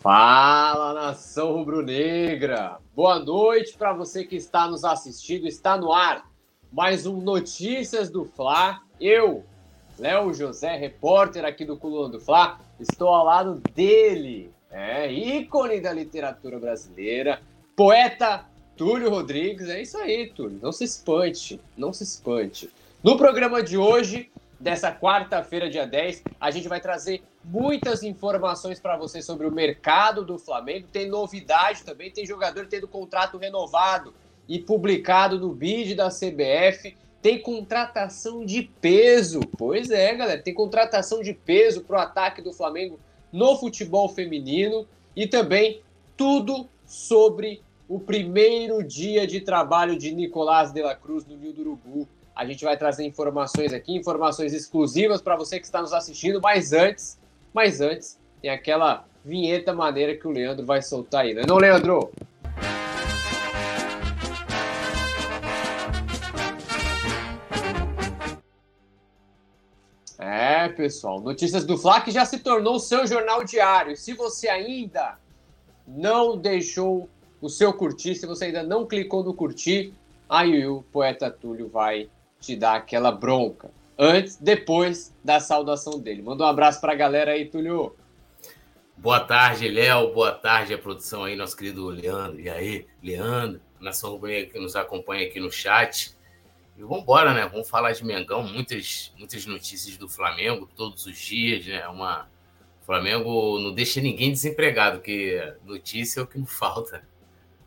Fala, nação rubro-negra! Boa noite para você que está nos assistindo. Está no ar mais um Notícias do Fla. Eu, Léo José, repórter aqui do Coluna do Fla, estou ao lado dele, é, ícone da literatura brasileira, poeta Túlio Rodrigues. É isso aí, Túlio. Não se espante, não se espante. No programa de hoje, dessa quarta-feira, dia 10, a gente vai trazer muitas informações para você sobre o mercado do Flamengo. Tem novidade também, tem jogador tendo contrato renovado e publicado no bid da CBF. Tem contratação de peso. Pois é, galera, tem contratação de peso para o ataque do Flamengo no futebol feminino e também tudo sobre o primeiro dia de trabalho de Nicolás de la Cruz no Rio do Urubu. A gente vai trazer informações aqui, informações exclusivas para você que está nos assistindo, mas antes mas antes, tem aquela vinheta maneira que o Leandro vai soltar aí, né? Não, Leandro? É, pessoal, notícias do Fla que já se tornou o seu jornal diário. Se você ainda não deixou o seu curtir, se você ainda não clicou no curtir, aí o poeta Túlio vai te dar aquela bronca antes, depois da saudação dele. Manda um abraço para a galera aí, Túlio. Boa tarde, Léo. Boa tarde, a produção aí, nosso querido Leandro. E aí, Leandro, nação rubro que nos acompanha aqui no chat. E vamos embora, né? Vamos falar de Mengão, muitas, muitas notícias do Flamengo todos os dias, né? Uma o Flamengo não deixa ninguém desempregado, porque notícia é o que não falta.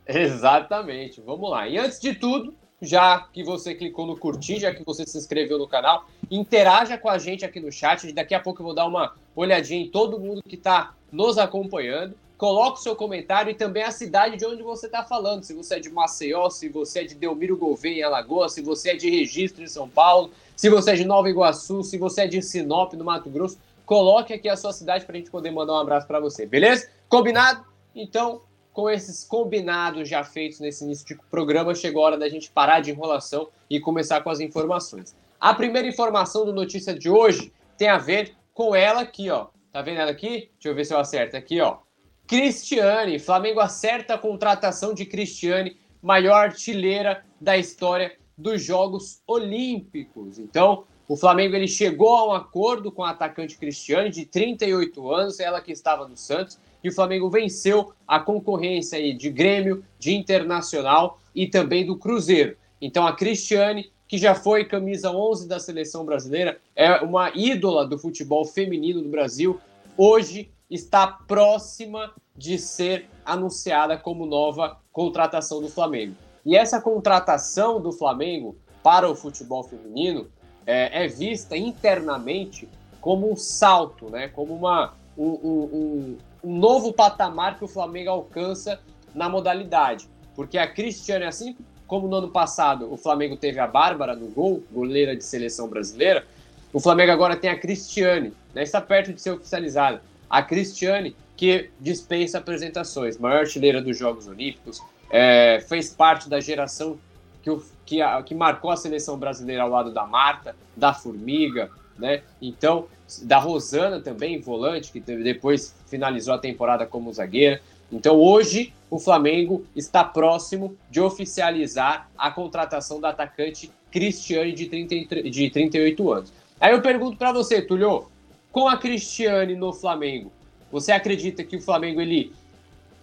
Exatamente. Vamos lá. E antes de tudo, já que você clicou no curtir, já que você se inscreveu no canal, interaja com a gente aqui no chat. Daqui a pouco eu vou dar uma olhadinha em todo mundo que está nos acompanhando. Coloque o seu comentário e também a cidade de onde você está falando. Se você é de Maceió, se você é de Delmiro Gouveia, em Alagoas, se você é de Registro, em São Paulo, se você é de Nova Iguaçu, se você é de Sinop, no Mato Grosso, coloque aqui a sua cidade para a gente poder mandar um abraço para você, beleza? Combinado? Então, com esses combinados já feitos nesse início de programa, chegou a hora da gente parar de enrolação e começar com as informações. A primeira informação do notícia de hoje tem a ver com ela aqui, ó. Tá vendo ela aqui? Deixa eu ver se eu acerto aqui, ó. Cristiane, Flamengo acerta a contratação de Cristiane, maior artilheira da história dos Jogos Olímpicos. Então, o Flamengo ele chegou a um acordo com a atacante Cristiane, de 38 anos, ela que estava no Santos, e o Flamengo venceu a concorrência aí de Grêmio, de Internacional e também do Cruzeiro. Então a Cristiane, que já foi camisa 11 da seleção brasileira, é uma ídola do futebol feminino do Brasil, hoje está próxima de ser anunciada como nova contratação do Flamengo. E essa contratação do Flamengo para o futebol feminino é, é vista internamente como um salto, né? como uma, um, um, um novo patamar que o Flamengo alcança na modalidade. Porque a Cristiane, assim como no ano passado o Flamengo teve a Bárbara no gol, goleira de seleção brasileira, o Flamengo agora tem a Cristiane, né, está perto de ser oficializada. A Cristiane, que dispensa apresentações, maior artilheira dos Jogos Olímpicos, é, fez parte da geração que, o, que, a, que marcou a seleção brasileira ao lado da Marta, da Formiga, né? Então, da Rosana também, volante, que depois finalizou a temporada como zagueira. Então hoje o Flamengo está próximo de oficializar a contratação da atacante Cristiane de, 30, de 38 anos. Aí eu pergunto para você, Tulio, com a Cristiane no Flamengo, você acredita que o Flamengo ele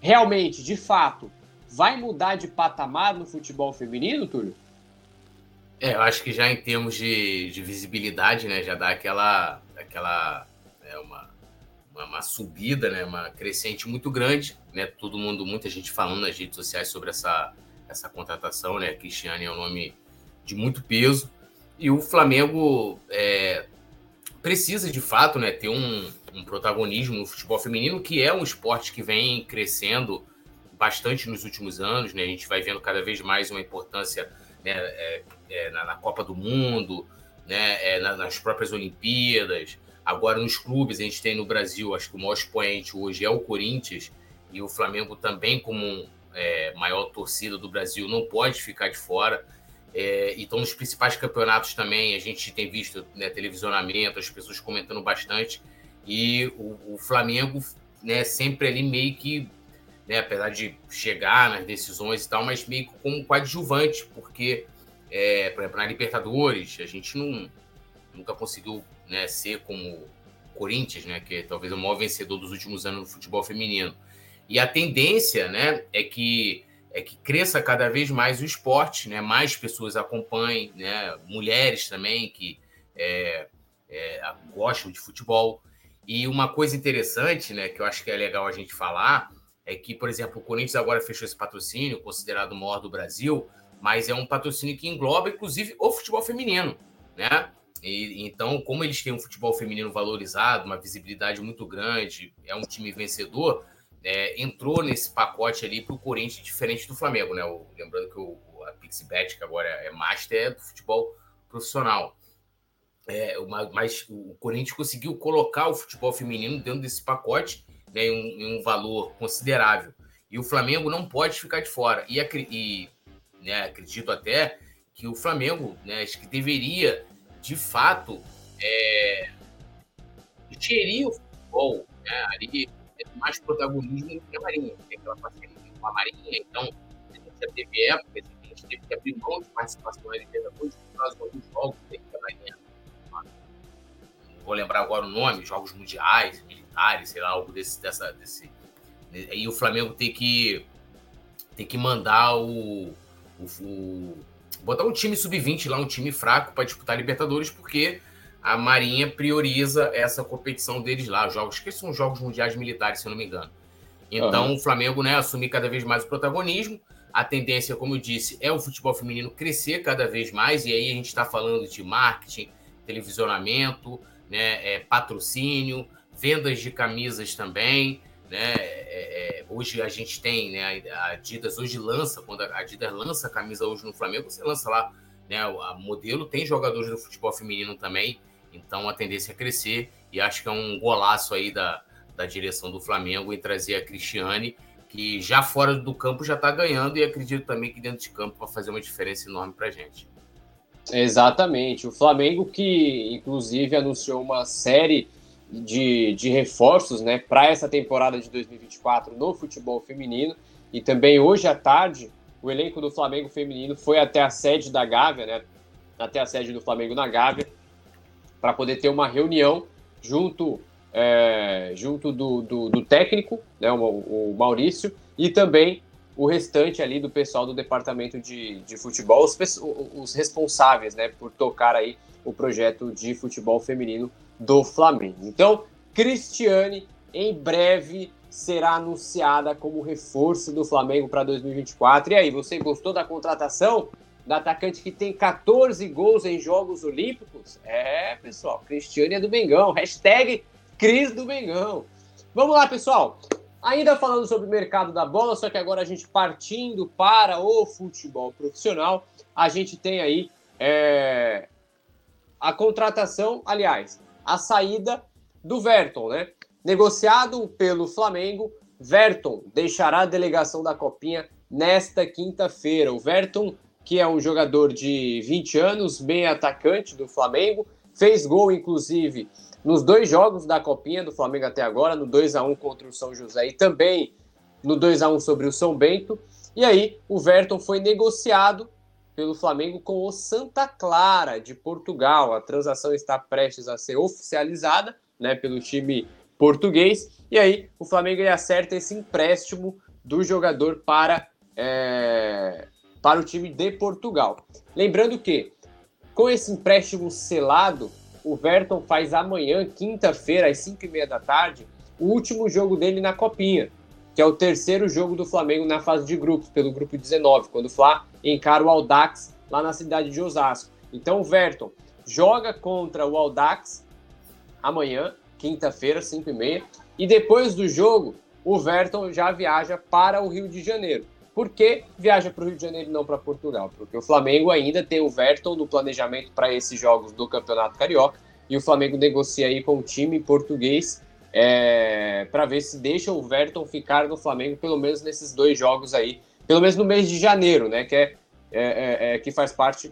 realmente, de fato, vai mudar de patamar no futebol feminino, Túlio? É, eu acho que já em termos de, de visibilidade, né, já dá aquela, aquela é, uma, uma, subida, né, uma crescente muito grande, né, todo mundo, muita gente falando nas redes sociais sobre essa, essa contratação, né, Cristiane é um nome de muito peso, e o Flamengo é, precisa de fato, né, ter um, um protagonismo no futebol feminino, que é um esporte que vem crescendo bastante nos últimos anos, né, a gente vai vendo cada vez mais uma importância né, é, é, na, na, Copa do Mundo, né, é, na, nas próprias Olimpíadas. Agora, nos clubes, a gente tem no Brasil, acho que o maior expoente hoje é o Corinthians, e o Flamengo também, como é, maior torcida do Brasil, não pode ficar de fora. É, então, nos principais campeonatos também, a gente tem visto né, televisionamento, as pessoas comentando bastante, e o, o Flamengo né, sempre ali meio que, né, apesar de chegar nas decisões e tal, mas meio que como coadjuvante, porque, é, por exemplo, na Libertadores, a gente não, nunca conseguiu né, ser como Corinthians, né, que é talvez o maior vencedor dos últimos anos no futebol feminino. E a tendência né, é que é que cresça cada vez mais o esporte, né? mais pessoas acompanhem, né? mulheres também que é, é, gostam de futebol. E uma coisa interessante, né, que eu acho que é legal a gente falar, é que, por exemplo, o Corinthians agora fechou esse patrocínio, considerado o maior do Brasil, mas é um patrocínio que engloba, inclusive, o futebol feminino, né? E, então, como eles têm um futebol feminino valorizado, uma visibilidade muito grande, é um time vencedor, é, entrou nesse pacote ali para o Corinthians, diferente do Flamengo, né? O, lembrando que o, a Pixibet, que agora é master, é do futebol profissional. É, uma, mas o Corinthians conseguiu colocar o futebol feminino dentro desse pacote né, em, um, em um valor considerável. E o Flamengo não pode ficar de fora. E, e né, acredito até que o Flamengo né, acho que deveria, de fato, é, gerir o futebol né, ali mais protagonismo do que a Marinha, tem aquela parceria com a Marinha, então já teve épocas em que a gente teve que abrir mão de participação na Libertadores por causa de alguns jogos que a Marinha. Não vou lembrar agora o nome, jogos mundiais, militares, sei lá, algo desse, dessa, desse. E o Flamengo tem que, tem que mandar o, o, o botar um time sub-20 lá, um time fraco para disputar a Libertadores, porque a Marinha prioriza essa competição deles lá, jogos que são jogos mundiais militares, se eu não me engano. Então, uhum. o Flamengo né, assumir cada vez mais o protagonismo. A tendência, como eu disse, é o futebol feminino crescer cada vez mais, e aí a gente está falando de marketing, televisionamento, né, é, patrocínio, vendas de camisas também. Né? É, é, hoje a gente tem, né, a Adidas hoje lança, quando a Adidas lança a camisa hoje no Flamengo, você lança lá, né, a modelo tem jogadores do futebol feminino também. Então a tendência é crescer e acho que é um golaço aí da, da direção do Flamengo em trazer a Cristiane, que já fora do campo já está ganhando e acredito também que dentro de campo vai fazer uma diferença enorme para gente. Exatamente. O Flamengo que, inclusive, anunciou uma série de, de reforços né, para essa temporada de 2024 no futebol feminino. E também hoje à tarde, o elenco do Flamengo feminino foi até a sede da Gávea, né, até a sede do Flamengo na Gávea, para poder ter uma reunião junto, é, junto do, do, do, técnico, né, o, o, Maurício, e também o restante ali do pessoal do departamento de, de futebol, os, os responsáveis né, por tocar aí o projeto de futebol feminino do Flamengo. Então, Cristiane, em breve será anunciada como reforço do Flamengo para 2024. E aí, você gostou da contratação? da atacante que tem 14 gols em Jogos Olímpicos? É, pessoal, Cristiane é do Mengão. Hashtag Cris do Mengão. Vamos lá, pessoal. Ainda falando sobre o mercado da bola, só que agora a gente partindo para o futebol profissional, a gente tem aí é, a contratação, aliás, a saída do Verton, né? Negociado pelo Flamengo, Verton deixará a delegação da Copinha nesta quinta-feira. O Verton que é um jogador de 20 anos, bem atacante do Flamengo, fez gol, inclusive, nos dois jogos da Copinha do Flamengo até agora, no 2 a 1 contra o São José e também no 2 a 1 sobre o São Bento. E aí, o Verton foi negociado pelo Flamengo com o Santa Clara de Portugal. A transação está prestes a ser oficializada, né, pelo time português. E aí, o Flamengo acerta esse empréstimo do jogador para é, para o time de Portugal. Lembrando que, com esse empréstimo selado, o Verton faz amanhã, quinta-feira, às 5h30 da tarde, o último jogo dele na Copinha, que é o terceiro jogo do Flamengo na fase de grupos, pelo grupo 19, quando o Fla encara o Aldax lá na cidade de Osasco. Então o Verton joga contra o Aldax amanhã, quinta-feira, 5h30, e depois do jogo, o Verton já viaja para o Rio de Janeiro. Por que viaja para o Rio de Janeiro e não para Portugal? Porque o Flamengo ainda tem o Verton no planejamento para esses jogos do Campeonato Carioca e o Flamengo negocia aí com o time português é, para ver se deixa o Verton ficar no Flamengo pelo menos nesses dois jogos aí, pelo menos no mês de janeiro, né? Que é, é, é, é que faz parte,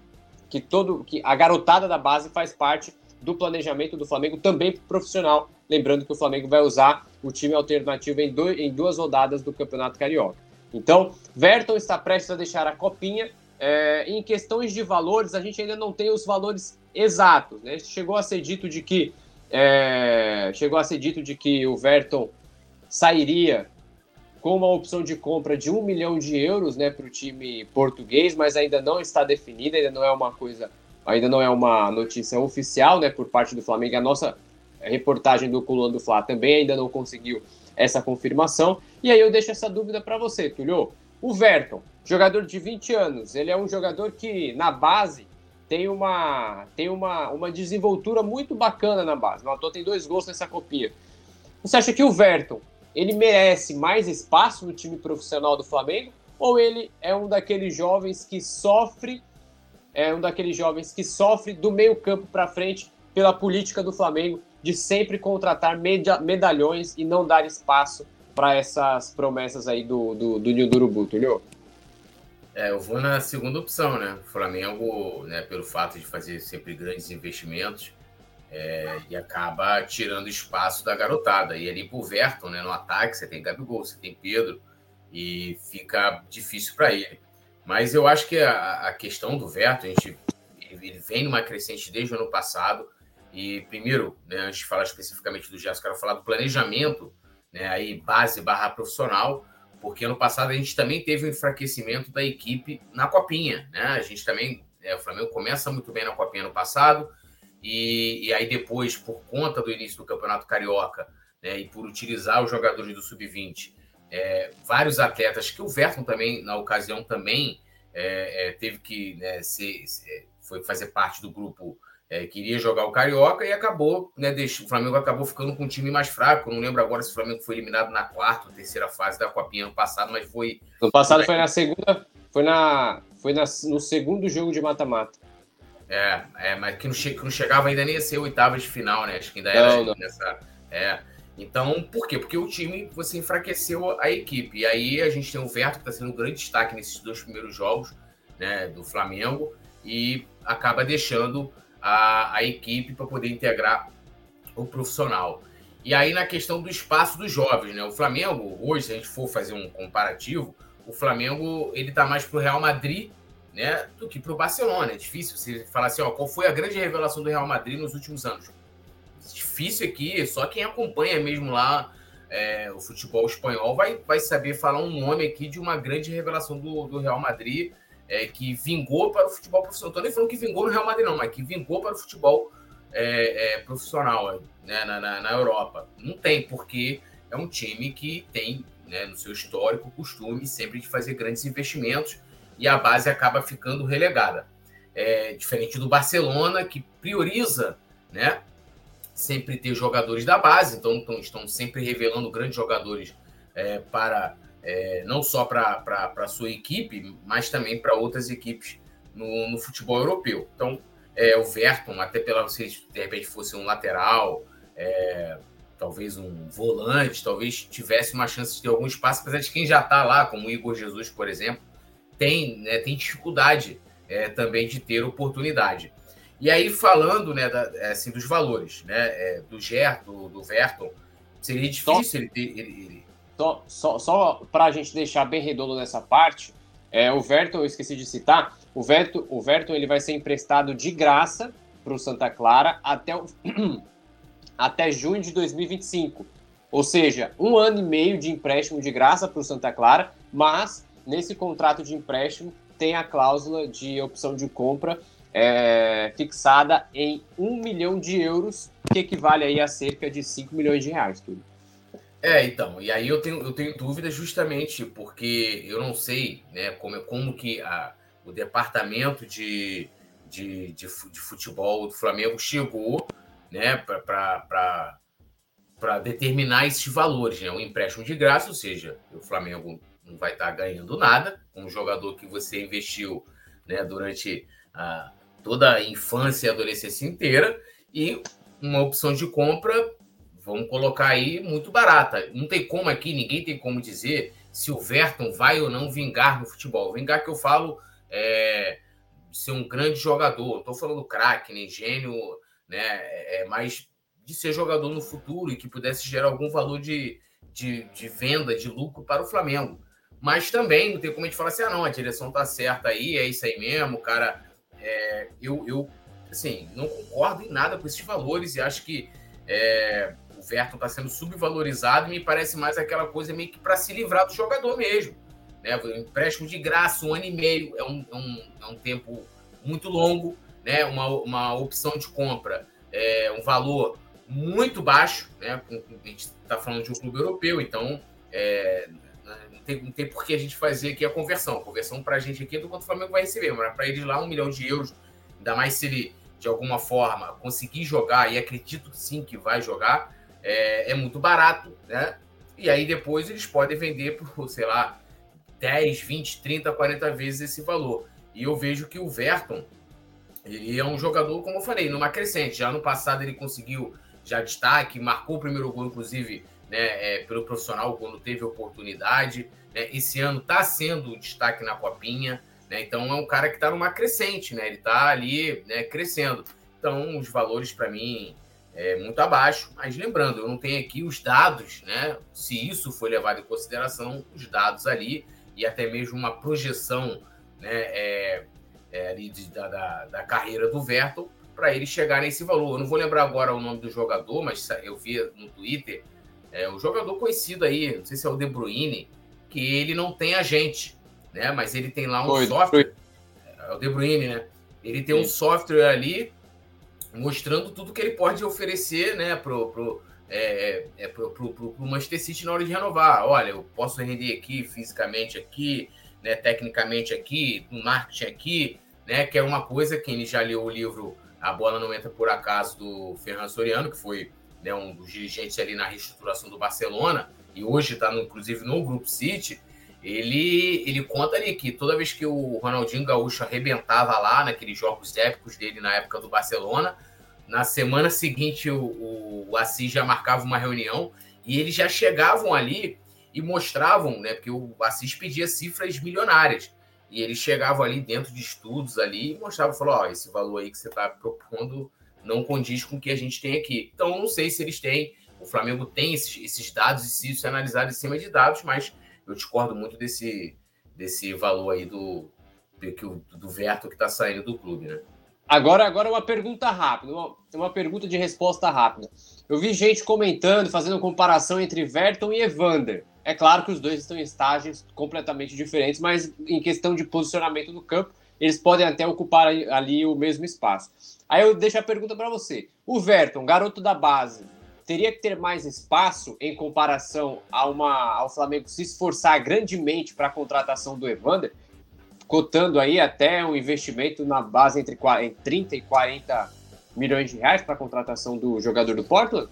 que todo, que a garotada da base faz parte do planejamento do Flamengo também profissional. Lembrando que o Flamengo vai usar o time alternativo em, dois, em duas rodadas do Campeonato Carioca. Então, Verton está prestes a deixar a copinha. É, em questões de valores, a gente ainda não tem os valores exatos. Né? Chegou a ser dito de que é, chegou a ser dito de que o Verton sairia com uma opção de compra de um milhão de euros né, para o time português, mas ainda não está definida, ainda não é uma coisa, ainda não é uma notícia oficial né, por parte do Flamengo. A nossa reportagem do Coluna do Fla também ainda não conseguiu essa confirmação. E aí eu deixo essa dúvida para você, Tulio. O Verton, jogador de 20 anos, ele é um jogador que na base tem uma, tem uma, uma desenvoltura muito bacana na base. O tem dois gols nessa copia. Você acha que o Verton ele merece mais espaço no time profissional do Flamengo ou ele é um daqueles jovens que sofre é um daqueles jovens que sofre do meio campo para frente pela política do Flamengo de sempre contratar medalhões e não dar espaço para essas promessas aí do, do, do Nil Urubu, Tulio? É, eu vou na segunda opção, né? O Flamengo, né, pelo fato de fazer sempre grandes investimentos, é, e acaba tirando espaço da garotada. E ali pro Verton, né, no ataque, você tem Gabigol, você tem Pedro, e fica difícil para ele. Mas eu acho que a, a questão do Verton, a gente, ele, vem numa crescente desde o ano passado. E primeiro, né, antes de falar especificamente do Gerson, quero falar do planejamento, né, aí base barra profissional, porque ano passado a gente também teve um enfraquecimento da equipe na Copinha. Né? A gente também, é, o Flamengo começa muito bem na Copinha no passado, e, e, aí depois, por conta do início do Campeonato Carioca, né, e por utilizar os jogadores do Sub-20, é, vários atletas, que o Verton também, na ocasião, também é, é, teve que né, ser, foi fazer parte do grupo é, que iria jogar o Carioca e acabou, né, deixou, o Flamengo acabou ficando com um time mais fraco. não lembro agora se o Flamengo foi eliminado na quarta ou terceira fase da Copinha ano passado, mas foi. No passado foi na segunda, foi na, foi na, no segundo jogo de mata-mata. É, é mas que não, che que não chegava ainda nem a ser oitava de final, né? Acho que ainda era não, não. nessa. É. Então, por quê? Porque o time você enfraqueceu a equipe. E aí a gente tem o Verto, que está sendo um grande destaque nesses dois primeiros jogos né, do Flamengo, e acaba deixando a, a equipe para poder integrar o profissional. E aí, na questão do espaço dos jovens, né? O Flamengo, hoje, se a gente for fazer um comparativo, o Flamengo ele tá mais pro Real Madrid né, do que para o Barcelona. É difícil você falar assim, ó, qual foi a grande revelação do Real Madrid nos últimos anos? Difícil aqui, só quem acompanha mesmo lá é, o futebol espanhol vai, vai saber falar um nome aqui de uma grande revelação do, do Real Madrid é, que vingou para o futebol profissional. Estou nem falando que vingou no Real Madrid, não, mas que vingou para o futebol é, é profissional né, na, na, na, Europa. Não tem, porque é um time que tem né, no seu histórico costume sempre de fazer grandes investimentos e a base acaba ficando relegada. É, diferente do Barcelona, que prioriza né, sempre ter jogadores da base, então, então estão sempre revelando grandes jogadores é, para é, não só para a sua equipe, mas também para outras equipes no, no, futebol europeu. Então, é, o Verton, até pela se de repente fosse um lateral, é, talvez um volante, talvez tivesse uma chance de ter algum espaço, apesar de quem já está lá, como o Igor Jesus, por exemplo, tem, né, tem dificuldade é, também de ter oportunidade. E aí, falando né, da, assim, dos valores né, é, do Gerto, do, do Verton, seria difícil só, ele ter. Ele, ele... Só, só, só para a gente deixar bem redondo nessa parte, é, o Verton, eu esqueci de citar, o Verton, o ele vai ser emprestado de graça para o Santa Clara até, o, até junho de 2025. Ou seja, um ano e meio de empréstimo de graça para o Santa Clara, mas nesse contrato de empréstimo tem a cláusula de opção de compra é, fixada em um milhão de euros, que equivale aí a cerca de 5 milhões de reais, tudo. É, então, e aí eu tenho, eu tenho dúvida justamente porque eu não sei né, como, como que a, o departamento de, de, de, de futebol do Flamengo chegou né, para determinar esses valores. Né? Um empréstimo de graça, ou seja, o Flamengo não vai estar ganhando nada, um jogador que você investiu né, durante a, toda a infância e adolescência inteira, e uma opção de compra, vamos colocar aí, muito barata. Não tem como aqui, ninguém tem como dizer se o Verton vai ou não vingar no futebol. Vingar que eu falo é ser um grande jogador, estou falando craque, nem gênio, né? É, é mais de ser jogador no futuro e que pudesse gerar algum valor de, de, de venda, de lucro para o Flamengo. Mas também não tem como a gente falar assim, ah, não, a direção tá certa aí, é isso aí mesmo, cara. É, eu, eu, assim, não concordo em nada com esses valores e acho que é, o Verton está sendo subvalorizado e me parece mais aquela coisa meio que para se livrar do jogador mesmo. Né? Um empréstimo de graça, um ano e meio, é um, é um, é um tempo muito longo, né? uma, uma opção de compra, é um valor muito baixo, né? A gente está falando de um clube europeu, então é, não, tem, não tem por que a gente fazer aqui a conversão. A conversão para a gente aqui é do quanto o Flamengo vai receber, mas para ele lá um milhão de euros, ainda mais se ele de alguma forma conseguir jogar, e acredito sim que vai jogar, é, é muito barato, né? E aí depois eles podem vender por, sei lá, 10, 20, 30, 40 vezes esse valor. E eu vejo que o Verton, ele é um jogador, como eu falei, numa crescente. Já no passado ele conseguiu já destaque, marcou o primeiro gol, inclusive, né, é, pelo profissional, quando teve oportunidade. Né? Esse ano está sendo destaque na Copinha. Né? Então é um cara que está numa crescente, né? ele está ali né, crescendo. Então os valores, para mim, é muito abaixo. Mas lembrando, eu não tenho aqui os dados, né? se isso foi levado em consideração, os dados ali e até mesmo uma projeção né, é, é, ali de, da, da, da, carreira do Verton para ele chegar nesse valor. Eu não vou lembrar agora o nome do jogador, mas eu vi no Twitter, é um jogador conhecido aí, não sei se é o De Bruyne, que ele não tem agente, né? Mas ele tem lá um foi, software, foi. é o De Bruyne, né? Ele tem Sim. um software ali mostrando tudo que ele pode oferecer, né, pro, pro, é, é, é pro, pro, pro Manchester City na hora de renovar. Olha, eu posso render aqui fisicamente aqui, né, tecnicamente aqui, no marketing aqui, né, que é uma coisa, quem já leu o livro A Bola Não Entra Por Acaso, do Ferran Soriano, que foi né, um dos dirigentes ali na reestruturação do Barcelona, e hoje está, inclusive, no Grupo City, ele, ele conta ali que toda vez que o Ronaldinho Gaúcho arrebentava lá, naqueles jogos épicos dele na época do Barcelona, na semana seguinte o, o Assis já marcava uma reunião e eles já chegavam ali e mostravam, né? Porque o Assis pedia cifras milionárias. E eles chegavam ali dentro de estudos ali e mostravam, falou, oh, esse valor aí que você está propondo não condiz com o que a gente tem aqui. Então, não sei se eles têm, o Flamengo tem esses, esses dados e se isso é analisado em cima de dados, mas eu discordo muito desse, desse valor aí do, do, do Verto que está saindo do clube, né? Agora, agora uma pergunta rápida, uma, uma pergunta de resposta rápida. Eu vi gente comentando, fazendo comparação entre Verton e Evander. É claro que os dois estão em estágios completamente diferentes, mas em questão de posicionamento no campo, eles podem até ocupar ali o mesmo espaço. Aí eu deixo a pergunta para você. O Verton, garoto da base, teria que ter mais espaço em comparação a uma, ao Flamengo se esforçar grandemente para a contratação do Evander? Cotando aí até um investimento na base entre 30 e 40 milhões de reais para a contratação do jogador do Portland?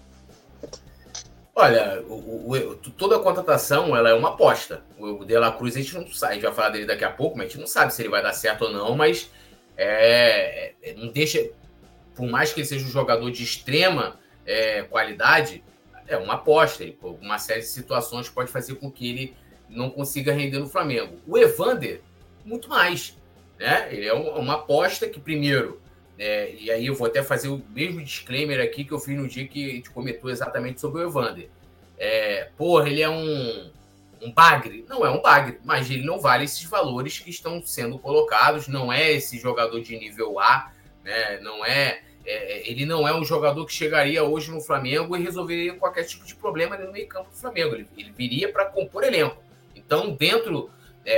Olha, o, o, toda a contratação ela é uma aposta. O De La Cruz a gente não sabe, a gente vai falar dele daqui a pouco, mas a gente não sabe se ele vai dar certo ou não, mas é, é, não deixa, por mais que ele seja um jogador de extrema é, qualidade, é uma aposta. E, uma série de situações pode fazer com que ele não consiga render no Flamengo. O Evander, muito mais. Né? Ele é uma aposta que, primeiro, é, e aí eu vou até fazer o mesmo disclaimer aqui que eu fiz no dia que a gente comentou exatamente sobre o Evander. É, porra, ele é um, um bagre? Não é um bagre, mas ele não vale esses valores que estão sendo colocados, não é esse jogador de nível A, né? não é, é ele não é um jogador que chegaria hoje no Flamengo e resolveria qualquer tipo de problema no meio campo do Flamengo, ele, ele viria para compor elenco. Então, dentro é,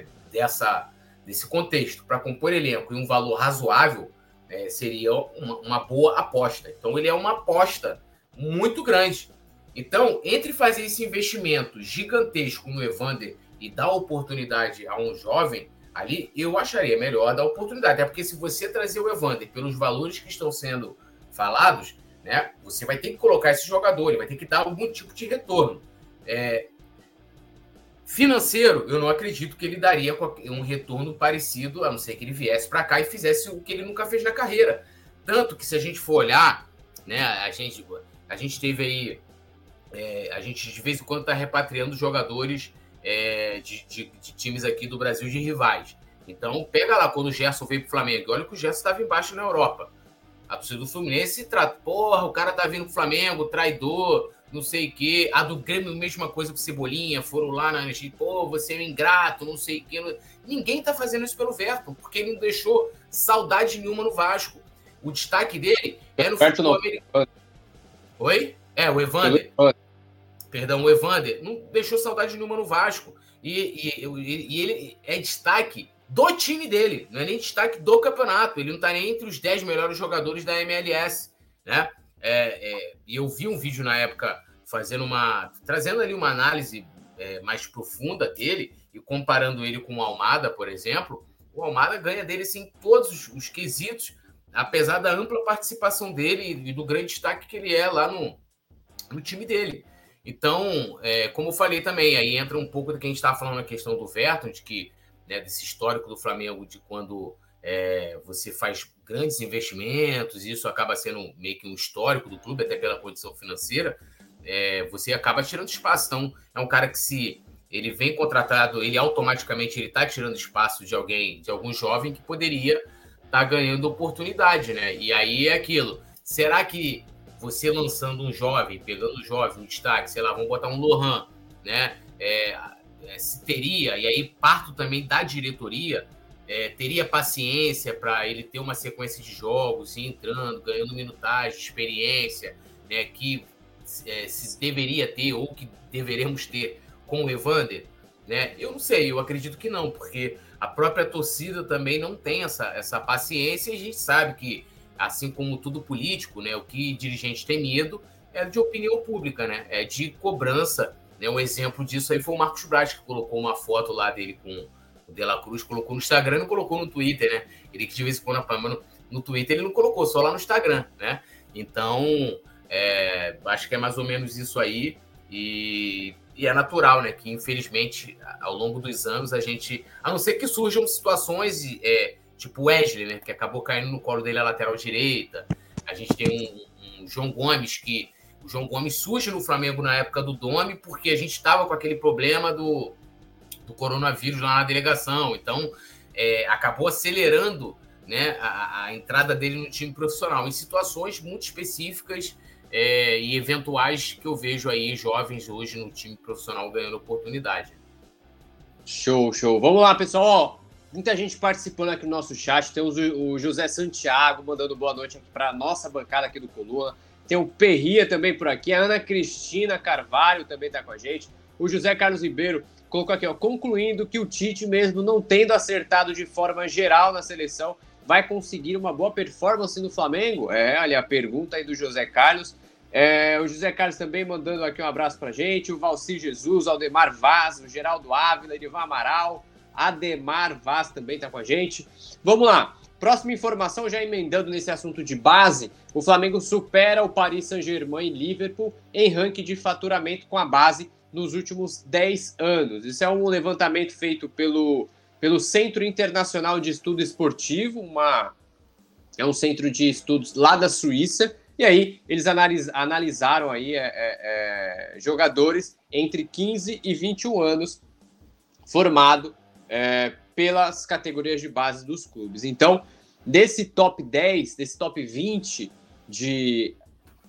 é dessa, desse contexto para compor elenco e um valor razoável, é, seria uma, uma, boa aposta. Então, ele é uma aposta muito grande. Então, entre fazer esse investimento gigantesco no Evander e dar oportunidade a um jovem, ali eu acharia melhor dar oportunidade. Até porque se você trazer o Evander pelos valores que estão sendo falados, né, você vai ter que colocar esse jogador, ele vai ter que dar algum tipo de retorno. É, Financeiro, eu não acredito que ele daria um retorno parecido, a não ser que ele viesse para cá e fizesse o que ele nunca fez na carreira. Tanto que se a gente for olhar, né, a gente, a gente teve aí, é, a gente de vez em quando está repatriando jogadores é, de, de, de, times aqui do Brasil de rivais. Então, pega lá quando o Gerson veio para o Flamengo. Olha que o Gerson estava embaixo na Europa. A torcida do Fluminense trata, porra, o cara tá vindo pro Flamengo, traidor, não sei o quê. A do Grêmio, mesma coisa com Cebolinha, foram lá na pô, você é um ingrato, não sei o quê. Ninguém tá fazendo isso pelo Verton, porque ele não deixou saudade nenhuma no Vasco. O destaque dele é no Verto futebol americano. Oi? É, o Evander. Perdão, o Evander não deixou saudade nenhuma no Vasco. E, e, e, ele é destaque do time dele, não é nem destaque do campeonato. Ele não está nem entre os 10 melhores jogadores da MLS, né? É, é, eu vi um vídeo na época fazendo uma. trazendo ali uma análise é, mais profunda dele e comparando ele com o Almada, por exemplo. O Almada ganha dele assim, em todos os, os quesitos, apesar da ampla participação dele e do grande destaque que ele é lá no, no time dele. Então, é, como eu falei também, aí entra um pouco do que a gente estava falando na questão do Verton, de que né, desse histórico do Flamengo, de quando é, você faz grandes investimentos, isso acaba sendo meio que um histórico do clube, até pela condição financeira, é, você acaba tirando espaço. Então, é um cara que se ele vem contratado, ele automaticamente ele está tirando espaço de alguém, de algum jovem que poderia estar tá ganhando oportunidade, né? E aí é aquilo. Será que você lançando um jovem, pegando um jovem, um destaque, sei lá, vamos botar um Lohan, né? É, é, se teria, e aí parto também da diretoria, é, teria paciência para ele ter uma sequência de jogos, ir entrando, ganhando minutagem, experiência, né, que é, se deveria ter ou que deveremos ter com o Evander, né? Eu não sei, eu acredito que não, porque a própria torcida também não tem essa, essa paciência e a gente sabe que, assim como tudo político, né, o que dirigente tem medo é de opinião pública, né? É de cobrança né? Um exemplo disso aí foi o Marcos Braz, que colocou uma foto lá dele com o De La Cruz, colocou no Instagram não colocou no Twitter, né? Ele que de vez em quando mas no, no Twitter ele não colocou, só lá no Instagram, né? Então, é, acho que é mais ou menos isso aí. E, e, é natural, né? Que infelizmente, ao longo dos anos, a gente. A não ser que surjam situações é, tipo Wesley, né? Que acabou caindo no colo dele a lateral direita. A gente tem um, um João Gomes que o João Gomes surge no Flamengo na época do Domi, porque a gente estava com aquele problema do, do coronavírus lá na delegação. Então, é, acabou acelerando né, a, a, entrada dele no time profissional, em situações muito específicas é, e eventuais que eu vejo aí jovens hoje no time profissional ganhando oportunidade. Show, show. Vamos lá, pessoal. muita gente participando aqui no nosso chat. Temos o, José Santiago mandando boa noite aqui para nossa bancada aqui do Coluna. Tem o Perria também por aqui. A Ana Cristina Carvalho também está com a gente. O José Carlos Ribeiro colocou aqui, ó, concluindo que o Tite, mesmo não tendo acertado de forma geral na seleção, vai conseguir uma boa performance no Flamengo? É, olha a pergunta aí do José Carlos. É, o José Carlos também mandando aqui um abraço pra gente. O Valci Jesus, Aldemar Vaz, o Geraldo Ávila, Edivan Amaral, Ademar Vaz também tá com a gente. Vamos lá. Próxima informação, já emendando nesse assunto de base, o Flamengo supera o Paris Saint-Germain e Liverpool em ranking de faturamento com a base nos últimos 10 anos. Isso é um levantamento feito pelo, pelo Centro Internacional de Estudo Esportivo, uma, é um centro de estudos lá da Suíça, e aí eles analis, analisaram aí é, é, é jogadores entre 15 e 21 anos formado é, pelas categorias de base dos clubes. Então, desse top 10, desse top 20 de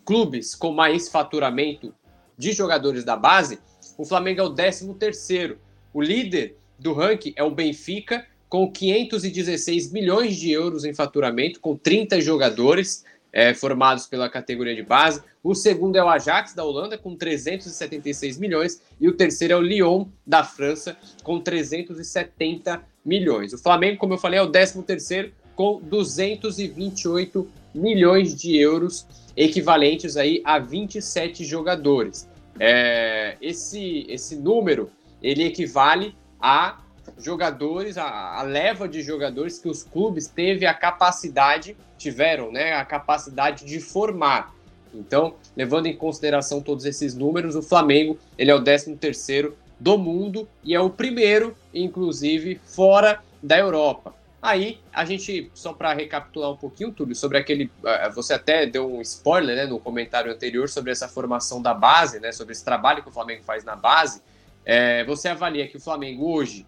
clubes com mais faturamento de jogadores da base, o Flamengo é o 13 terceiro. O líder do ranking é o Benfica, com 516 milhões de euros em faturamento, com 30 jogadores é, formados pela categoria de base. O segundo é o Ajax da Holanda, com 376 milhões. E o terceiro é o Lyon da França, com 370 milhões. O Flamengo, como eu falei, é o 13 terceiro com 228 milhões de euros, equivalentes aí a 27 jogadores. É, esse, esse número ele equivale a jogadores, a, a, leva de jogadores que os clubes teve a capacidade, tiveram, né, a capacidade de formar. Então, levando em consideração todos esses números, o Flamengo ele é o 13 terceiro do mundo e é o primeiro, inclusive, fora da Europa. Aí, a gente, só para recapitular um pouquinho, Túlio, sobre aquele. Eh, você até deu um spoiler né, no comentário anterior sobre essa formação da base, né, sobre esse trabalho que o Flamengo faz na base. É, você avalia que o Flamengo hoje,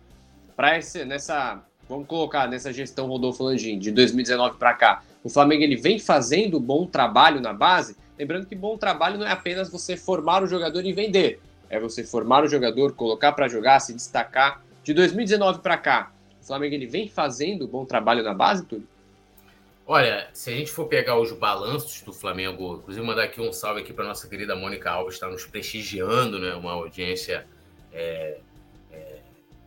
para nessa. Vamos colocar nessa gestão Rodolfo Landim, de 2019 para cá, o Flamengo ele vem fazendo bom trabalho na base. Lembrando que bom trabalho não é apenas você formar o jogador e vender, é você formar o jogador, colocar para jogar, se destacar. De 2019 para cá, o Flamengo ele vem fazendo bom trabalho na base, tudo? Olha, se a gente for pegar os balanços do Flamengo, inclusive mandar aqui um salve aqui para nossa querida Mônica Alves, está nos prestigiando, né? Uma audiência é, é,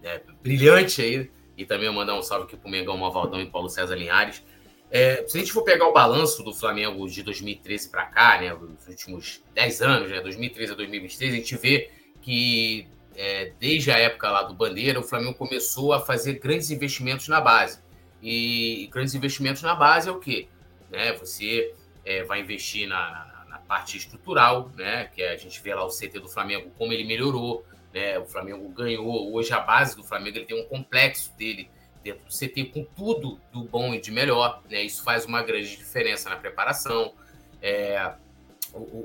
é, brilhante aí. E também mandar um salve aqui para o Mengão Malvaldão e Paulo César Linhares. É, se a gente for pegar o balanço do Flamengo de 2013 para cá, né, os últimos 10 anos, né, 2013 a 2023, a gente vê que é, desde a época lá do Bandeira, o Flamengo começou a fazer grandes investimentos na base. E grandes investimentos na base é o quê? Né? Você é, vai investir na, na, na, parte estrutural, né? Que a gente vê lá o CT do Flamengo, como ele melhorou, né? O Flamengo ganhou. Hoje a base do Flamengo ele tem um complexo dele dentro do CT com tudo do bom e de melhor, né? Isso faz uma grande diferença na preparação. É,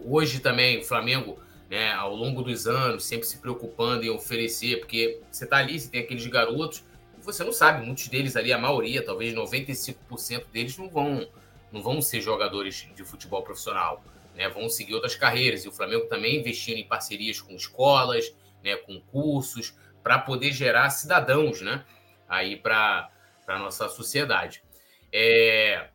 hoje também o Flamengo, né, ao longo dos anos, sempre se preocupando em oferecer, porque você está ali, você tem aqueles garotos você não sabe, muitos deles ali, a maioria, talvez 95% deles não vão, não vão ser jogadores de futebol profissional, né? Vão seguir outras carreiras. E o Flamengo também investindo em parcerias com escolas, né, com cursos, para poder gerar cidadãos, né? Aí para a nossa sociedade. É...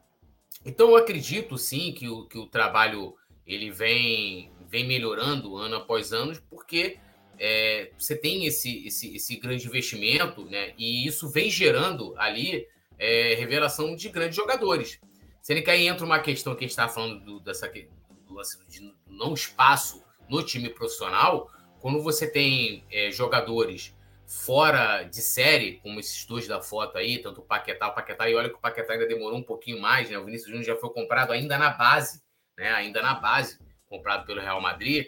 Então eu acredito sim que o, que o trabalho ele vem, vem melhorando ano após ano, porque é, você tem esse, esse, esse grande investimento, né? E isso vem gerando ali é, revelação de grandes jogadores. Sendo que aí entra uma questão que a gente está falando do, dessa, do de não espaço no time profissional, quando você tem é, jogadores fora de série, como esses dois da foto aí, tanto o Paquetá, o Paquetá, e olha que o Paquetá ainda demorou um pouquinho mais, né? O Vinícius Júnior já foi comprado ainda na base, né? Ainda na base, comprado pelo Real Madrid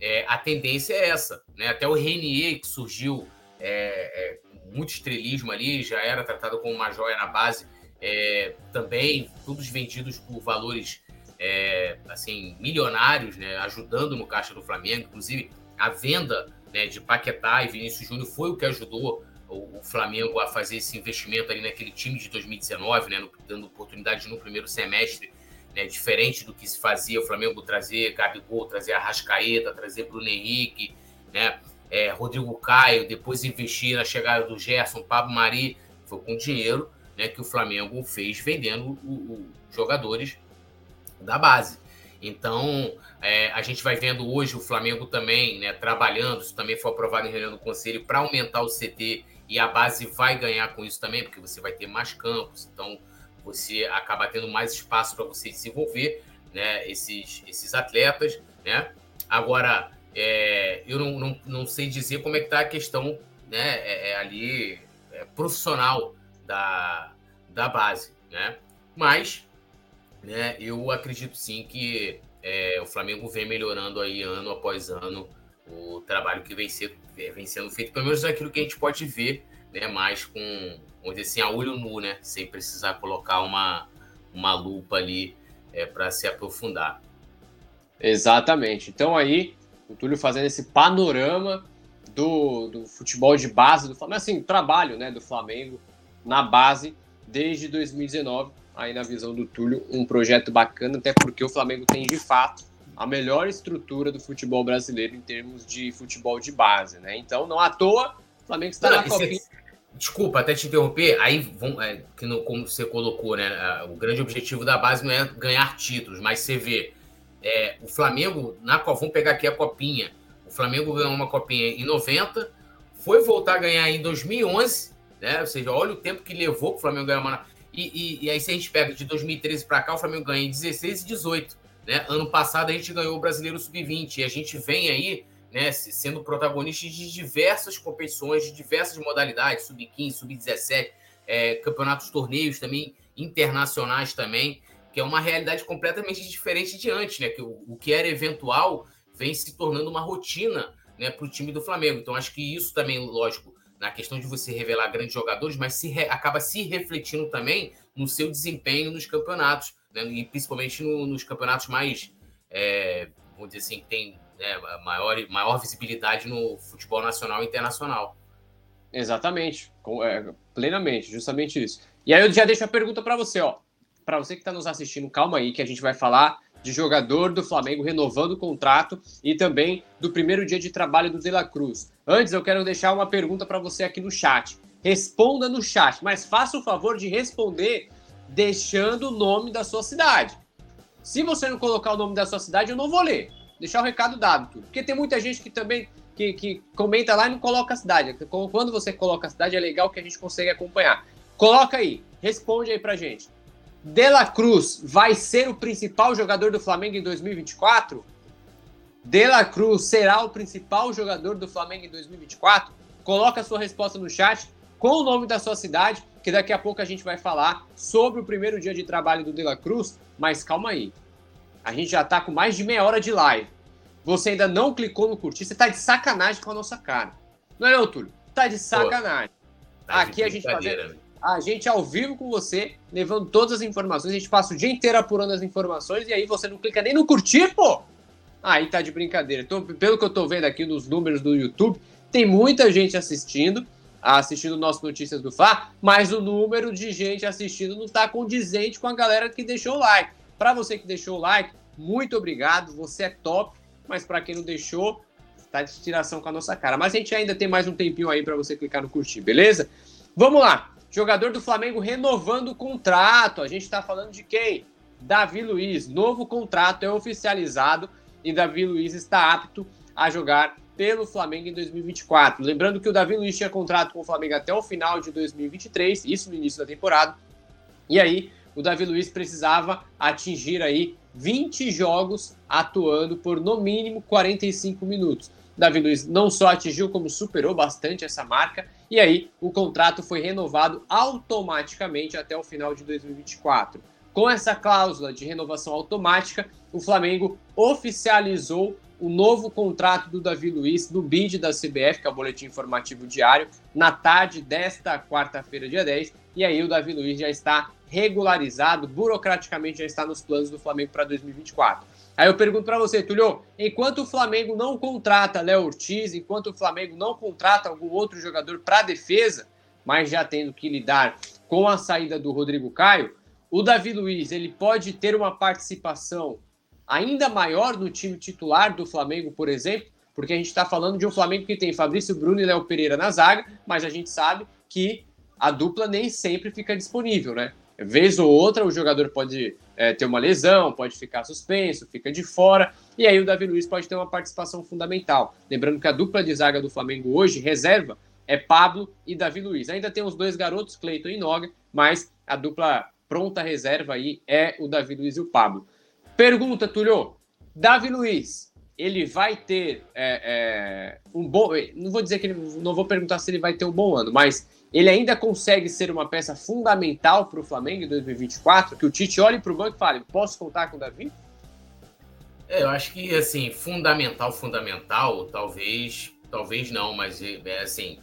é, a tendência é essa. Né? Até o Renier, que surgiu é, é, muito estrelismo ali, já era tratado como uma joia na base, é, também todos vendidos por valores é, assim milionários, né? ajudando no caixa do Flamengo. Inclusive, a venda né, de Paquetá e Vinícius Júnior foi o que ajudou o, Flamengo a fazer esse investimento ali naquele time de 2019, né, dando oportunidade no primeiro semestre né, diferente do que se fazia o Flamengo trazer Gabigol, trazer Arrascaeta, trazer Bruno Henrique, né, é, Rodrigo Caio, depois investir na chegada do Gerson, Pablo Mari, foi com dinheiro né, que o Flamengo fez vendendo os jogadores da base. Então, é, a gente vai vendo hoje o Flamengo também né, trabalhando, isso também foi aprovado em reunião do Conselho, para aumentar o CT e a base vai ganhar com isso também, porque você vai ter mais campos. Então, você acaba tendo mais espaço para você desenvolver né, esses, esses atletas. Né? Agora, é, eu não, não, não, sei dizer como é que está a questão né, é, é ali é, profissional da, da base. Né? Mas né, eu acredito sim que é, o Flamengo vem melhorando aí ano após ano o trabalho que vem, ser, vem sendo feito, pelo menos aquilo que a gente pode ver né, mais com, vamos dizer assim, a olho nu, né? Sem precisar colocar uma, uma lupa ali é, para se aprofundar. Exatamente. Então aí, o Túlio fazendo esse panorama do, do futebol de base do Flamengo, assim, trabalho né, do Flamengo na base desde 2019, aí na visão do Túlio, um projeto bacana, até porque o Flamengo tem de fato a melhor estrutura do futebol brasileiro em termos de futebol de base, né? Então, não à toa, o Flamengo está não, na Copinha. Desculpa até te interromper, aí vão, é, que no, como você colocou, né? O grande objetivo da base não é ganhar títulos, mas você vê é, o Flamengo, na vamos pegar aqui a copinha. O Flamengo ganhou uma copinha em 90, foi voltar a ganhar em 2011, né? Ou seja, olha o tempo que levou para o Flamengo ganhar uma. E, e, e, aí, se a gente pega de 2013 para cá, o Flamengo ganha em 16 e 18. Né? Ano passado a gente ganhou o Brasileiro Sub-20 e a gente vem aí né, sendo protagonista de diversas competições, de diversas modalidades, sub-15, sub-17, é, campeonatos, torneios também, internacionais também, que é uma realidade completamente diferente de antes, né? Que o, o que era eventual vem se tornando uma rotina né, para o time do Flamengo. Então, acho que isso também, lógico, na questão de você revelar grandes jogadores, mas se re, acaba se refletindo também no seu desempenho nos campeonatos, né, e principalmente no, nos campeonatos mais, é, vamos dizer assim, que tem né, maior, maior visibilidade no futebol nacional e internacional. Exatamente, é, plenamente, justamente isso. E aí eu já deixo a pergunta para você, ó. para você que está nos assistindo, calma aí que a gente vai falar de jogador do Flamengo renovando o contrato e também do primeiro dia de trabalho do De La Cruz. Antes, eu quero deixar uma pergunta para você aqui no chat. Responda no chat, mas faça o favor de responder deixando o nome da sua cidade. Se você não colocar o nome da sua cidade, eu não vou ler. Deixar o recado dado, tudo. Porque tem muita gente que também que, que comenta lá e não coloca a cidade. Quando você coloca a cidade, é legal que a gente consegue acompanhar. Coloca aí, responde aí pra gente. De La Cruz vai ser o principal jogador do Flamengo em 2024? De La Cruz será o principal jogador do Flamengo em 2024? Coloca a sua resposta no chat com o nome da sua cidade, que daqui a pouco a gente vai falar sobre o primeiro dia de trabalho do De La Cruz. Mas calma aí, a gente já tá com mais de meia hora de live. Você ainda não clicou no curtir, você tá de sacanagem com a nossa cara. Não é não, Túlio? Tá de sacanagem. Pô, tá Aqui a gente fazendo a gente ao vivo com você, levando todas as informações. A gente passa o dia inteiro apurando as informações e aí você não clica nem no curtir, pô! Aí tá de brincadeira. Então, pelo que eu tô vendo aqui nos números do YouTube, tem muita gente assistindo, assistindo nossas notícias do Fá, mas o número de gente assistindo não tá condizente com a galera que deixou o like. Para você que deixou o like, muito obrigado, você é top, mas para quem não deixou, tá de tiração com a nossa cara. Mas a gente ainda tem mais um tempinho aí para você clicar no curtir, beleza? Vamos lá. Jogador do Flamengo renovando o contrato. A gente está falando de quem? Davi Luiz. Novo contrato é oficializado e Davi Luiz está apto a jogar pelo Flamengo em 2024. Lembrando que o Davi Luiz tinha contrato com o Flamengo até o final de 2023, isso no início da temporada. E aí, o Davi Luiz precisava atingir aí 20 jogos atuando por no mínimo 45 minutos. Davi Luiz não só atingiu, como superou bastante essa marca. E aí, o contrato foi renovado automaticamente até o final de 2024. Com essa cláusula de renovação automática, o Flamengo oficializou o novo contrato do Davi Luiz no BID da CBF, que é o Boletim Informativo Diário, na tarde desta quarta-feira, dia 10. E aí, o Davi Luiz já está regularizado, burocraticamente já está nos planos do Flamengo para 2024. Aí eu pergunto para você, Tulio, enquanto o Flamengo não contrata Léo Ortiz, enquanto o Flamengo não contrata algum outro jogador para defesa, mas já tendo que lidar com a saída do Rodrigo Caio, o Davi Luiz ele pode ter uma participação ainda maior no time titular do Flamengo, por exemplo, porque a gente está falando de um Flamengo que tem Fabrício Bruno e Léo Pereira na zaga, mas a gente sabe que a dupla nem sempre fica disponível, né? Vez ou outra o jogador pode é, ter uma lesão, pode ficar suspenso, fica de fora, e aí o Davi Luiz pode ter uma participação fundamental. Lembrando que a dupla de zaga do Flamengo hoje, reserva, é Pablo e Davi Luiz. Ainda tem os dois garotos, Cleiton e Noga, mas a dupla pronta reserva aí é o Davi Luiz e o Pablo. Pergunta, Tulio. Davi Luiz, ele vai ter é, é, um bom. Não vou dizer que ele. Não vou perguntar se ele vai ter um bom ano, mas ele ainda consegue ser uma peça fundamental para o Flamengo em 2024? Que o Tite olhe para o banco e fale: posso contar com o Davi? É, eu acho que, assim, fundamental, fundamental, talvez, talvez não, mas, é, é assim,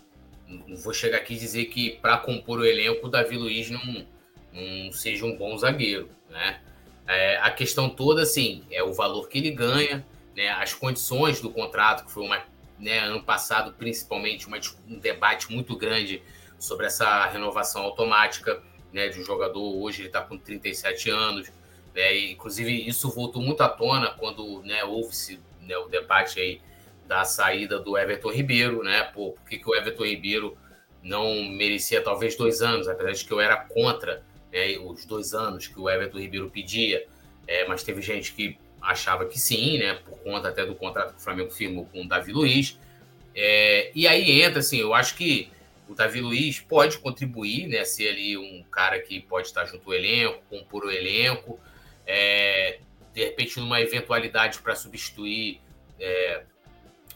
não vou chegar aqui e dizer que para compor o elenco, o Davi Luiz não, não seja um bom zagueiro, né? É, a questão toda, assim, é o valor que ele ganha, né? As condições do contrato, que foi uma, né, ano passado, principalmente, uma, um debate muito grande sobre essa renovação automática né, de um jogador. Hoje ele está com 37 anos. Né, e, inclusive, isso voltou muito à tona quando né, houve-se né, o debate aí da saída do Everton Ribeiro. Né, Pô, por que, que o Everton Ribeiro não merecia talvez dois anos, apesar de que eu era contra né, os dois anos que o Everton Ribeiro pedia, é, mas teve gente que achava que sim, né, por conta até do contrato que o Flamengo firmou com o Davi Luiz. É, e aí entra, assim, eu acho que o Davi Luiz pode contribuir, né? Ser ali um cara que pode estar junto ao elenco, compor o elenco. É, de repente, numa eventualidade para substituir é,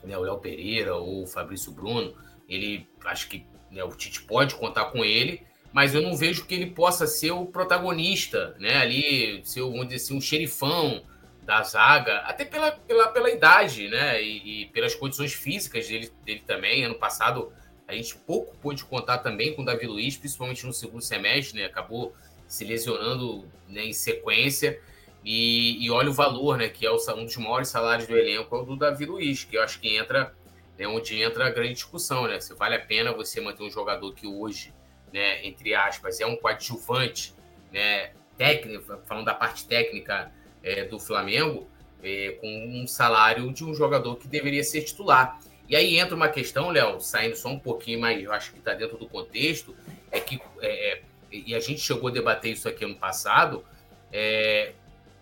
né, o Léo Pereira ou o Fabrício Bruno, ele acho que né, o Tite pode contar com ele, mas eu não vejo que ele possa ser o protagonista, né? Ali, ser, vamos dizer assim, um xerifão da zaga, até pela, pela, pela idade, né? E, e pelas condições físicas dele, dele também. Ano passado a gente pouco pôde contar também com o Davi Luiz, principalmente no segundo semestre, né? Acabou se lesionando né, em sequência. E, e, olha o valor, né? Que é um dos maiores salários do elenco, é o do Davi Luiz, que eu acho que entra, né, onde entra a grande discussão, né? Se vale a pena você manter um jogador que hoje, né, entre aspas, é um coadjuvante, né? técnica, falando da parte técnica é, do Flamengo, é, com um salário de um jogador que deveria ser titular. E aí entra uma questão, Léo, saindo só um pouquinho, mas eu acho que está dentro do contexto, é que, é, é, e a gente chegou a debater isso aqui ano passado, é,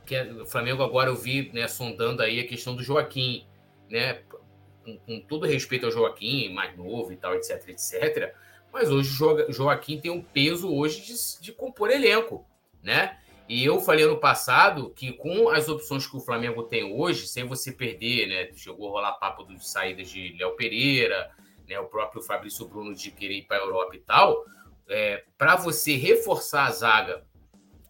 que o Flamengo agora eu vi né, sondando aí a questão do Joaquim, né? Com, com todo respeito ao Joaquim, mais novo e tal, etc, etc. Mas hoje o Joaquim tem um peso hoje de, de compor elenco, né? E eu falei ano passado que com as opções que o Flamengo tem hoje, sem você perder, né? Chegou a rolar papo de saídas de Léo Pereira, né? O próprio Fabrício Bruno de querer ir para a Europa e tal. É, para você reforçar a zaga,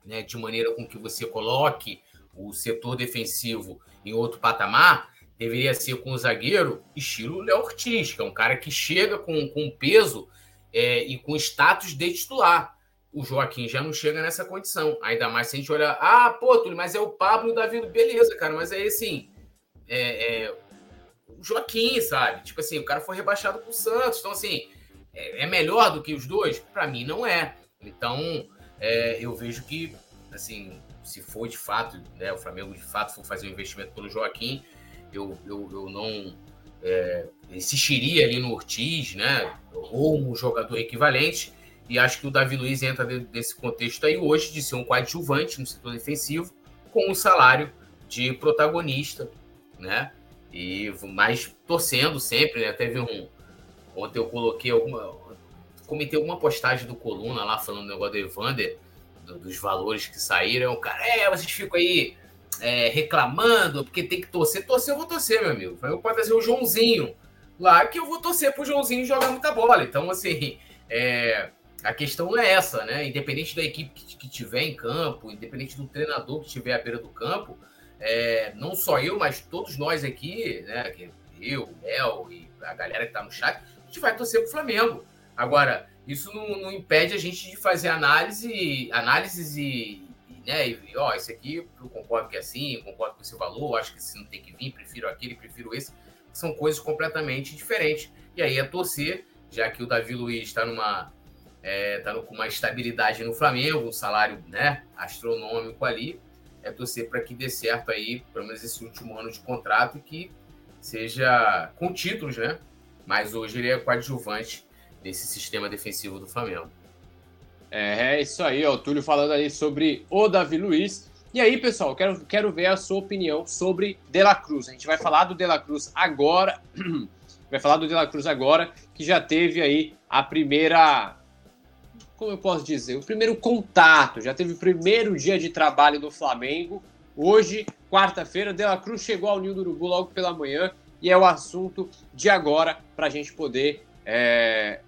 né? De maneira com que você coloque o setor defensivo em outro patamar, deveria ser com o zagueiro estilo Léo Ortiz, que é um cara que chega com, com peso é, e com status de titular o Joaquim já não chega nessa condição. Ainda mais se a gente olhar, ah, pô, Túlio, mas é o Pablo e o Davi, beleza, cara, mas é assim, é, é, o Joaquim, sabe? Tipo assim, o cara foi rebaixado pro Santos, então assim, é, é melhor do que os dois? Para mim não é. Então, é, eu vejo que, assim, se for de fato, né, o Flamengo de fato for fazer um investimento pelo Joaquim, eu, eu, eu não é, insistiria ali no Ortiz, né, ou um jogador equivalente, e acho que o Davi Luiz entra dentro desse contexto aí hoje de ser um coadjuvante no setor defensivo, com um salário de protagonista, né? E mais torcendo sempre, né? Teve um. Ontem eu coloquei alguma. Comentei alguma postagem do Coluna lá falando do negócio do Evander, do, dos valores que saíram. O cara, é, vocês ficam aí é, reclamando, porque tem que torcer. Torcer, eu vou torcer, meu amigo. Eu pode trazer o Joãozinho lá, que eu vou torcer pro Joãozinho jogar muita bola. Então, assim, é, a questão é essa, né? Independente da equipe que, que tiver em campo, independente do treinador que estiver à beira do campo, é, não só eu, mas todos nós aqui, né? Eu, Léo e a galera que está no chat, a gente vai torcer pro Flamengo. Agora, isso não, não, impede a gente de fazer análise, análises e, e né? E, ó, esse aqui eu concordo que é assim, concordo com esse valor, acho que esse não tem que vir, prefiro aquele, prefiro esse. São coisas completamente diferentes. E aí é torcer, já que o Davi Luiz está numa é, tá com uma estabilidade no Flamengo, um salário né, astronômico ali. É torcer para que dê certo aí, pelo menos esse último ano de contrato, que seja com títulos, né? Mas hoje ele é coadjuvante desse sistema defensivo do Flamengo. É, é isso aí, ó, o Túlio falando ali sobre o Davi Luiz. E aí, pessoal, quero, quero ver a sua opinião sobre De La Cruz. A gente vai falar do De La Cruz agora. vai falar do De La Cruz agora, que já teve aí a primeira como eu posso dizer, o primeiro contato, já teve o primeiro dia de trabalho do Flamengo. Hoje, quarta-feira, De La Cruz chegou ao Ninho do Urubu logo pela manhã e é o assunto de agora para a gente poder é,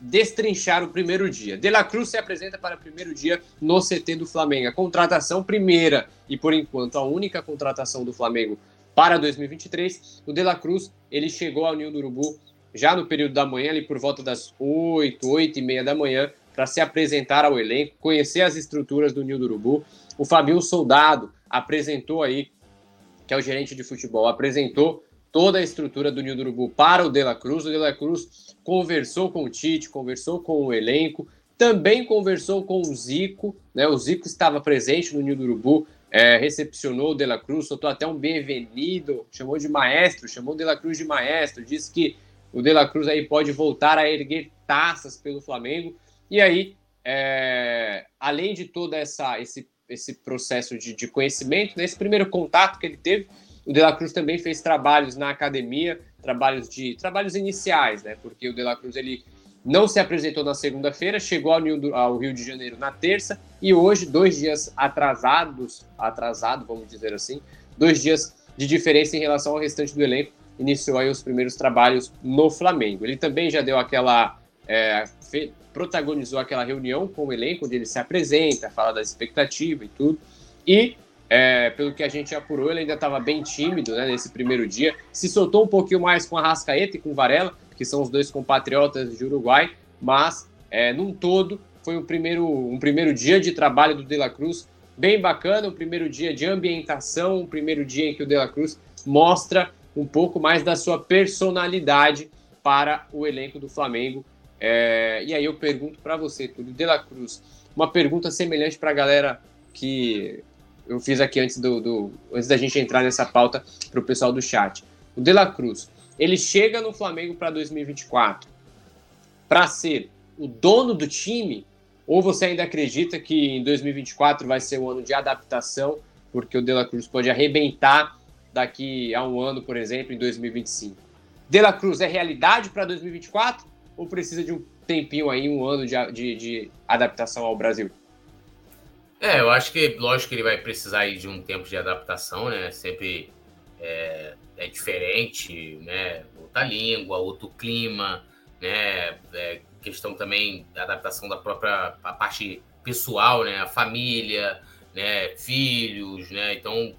destrinchar o primeiro dia. De La Cruz se apresenta para o primeiro dia no CT do Flamengo. A contratação primeira e, por enquanto, a única contratação do Flamengo para 2023. O De La Cruz ele chegou ao Ninho do Urubu já no período da manhã, ali por volta das 8, 8 e meia da manhã, para se apresentar ao elenco, conhecer as estruturas do Nil do Urubu. O Fabinho Soldado apresentou aí, que é o gerente de futebol, apresentou toda a estrutura do Nil do Urubu para o De La Cruz. O De La Cruz conversou com o Tite, conversou com o elenco, também conversou com o Zico, né? O Zico estava presente no Nil do Urubu, é, recepcionou o De La Cruz, soltou até um bem-vindo, chamou de maestro, chamou o De La Cruz de maestro, disse que o De La Cruz aí pode voltar a erguer taças pelo Flamengo. E aí, é, além de todo essa, esse, esse processo de, de conhecimento, nesse primeiro contato que ele teve, o De La Cruz também fez trabalhos na academia, trabalhos de trabalhos iniciais, né? Porque o De La Cruz ele não se apresentou na segunda-feira, chegou ao Rio de Janeiro na terça e hoje, dois dias atrasados, atrasado, vamos dizer assim, dois dias de diferença em relação ao restante do elenco, iniciou aí os primeiros trabalhos no Flamengo. Ele também já deu aquela é, protagonizou aquela reunião com o elenco, onde ele se apresenta, fala da expectativa e tudo. E, é, pelo que a gente apurou, ele ainda estava bem tímido né, nesse primeiro dia. Se soltou um pouquinho mais com a Rascaeta e com o Varela, que são os dois compatriotas de Uruguai, mas, é, num todo, foi um primeiro, um primeiro dia de trabalho do De La Cruz bem bacana, um primeiro dia de ambientação, um primeiro dia em que o De La Cruz mostra um pouco mais da sua personalidade para o elenco do Flamengo é, e aí eu pergunto para você, Túlio De La Cruz, uma pergunta semelhante para a galera que eu fiz aqui antes, do, do antes da gente entrar nessa pauta para o pessoal do chat. O De La Cruz, ele chega no Flamengo para 2024 para ser o dono do time? Ou você ainda acredita que em 2024 vai ser um ano de adaptação, porque o De La Cruz pode arrebentar daqui a um ano, por exemplo, em 2025? De La Cruz é realidade para 2024 ou precisa de um tempinho aí, um ano de, de, de adaptação ao Brasil? É, eu acho que, lógico que ele vai precisar de um tempo de adaptação, né? Sempre é, é diferente, né? Outra língua, outro clima, né? É, questão também da adaptação da própria a parte pessoal, né? A família, né? Filhos, né? Então,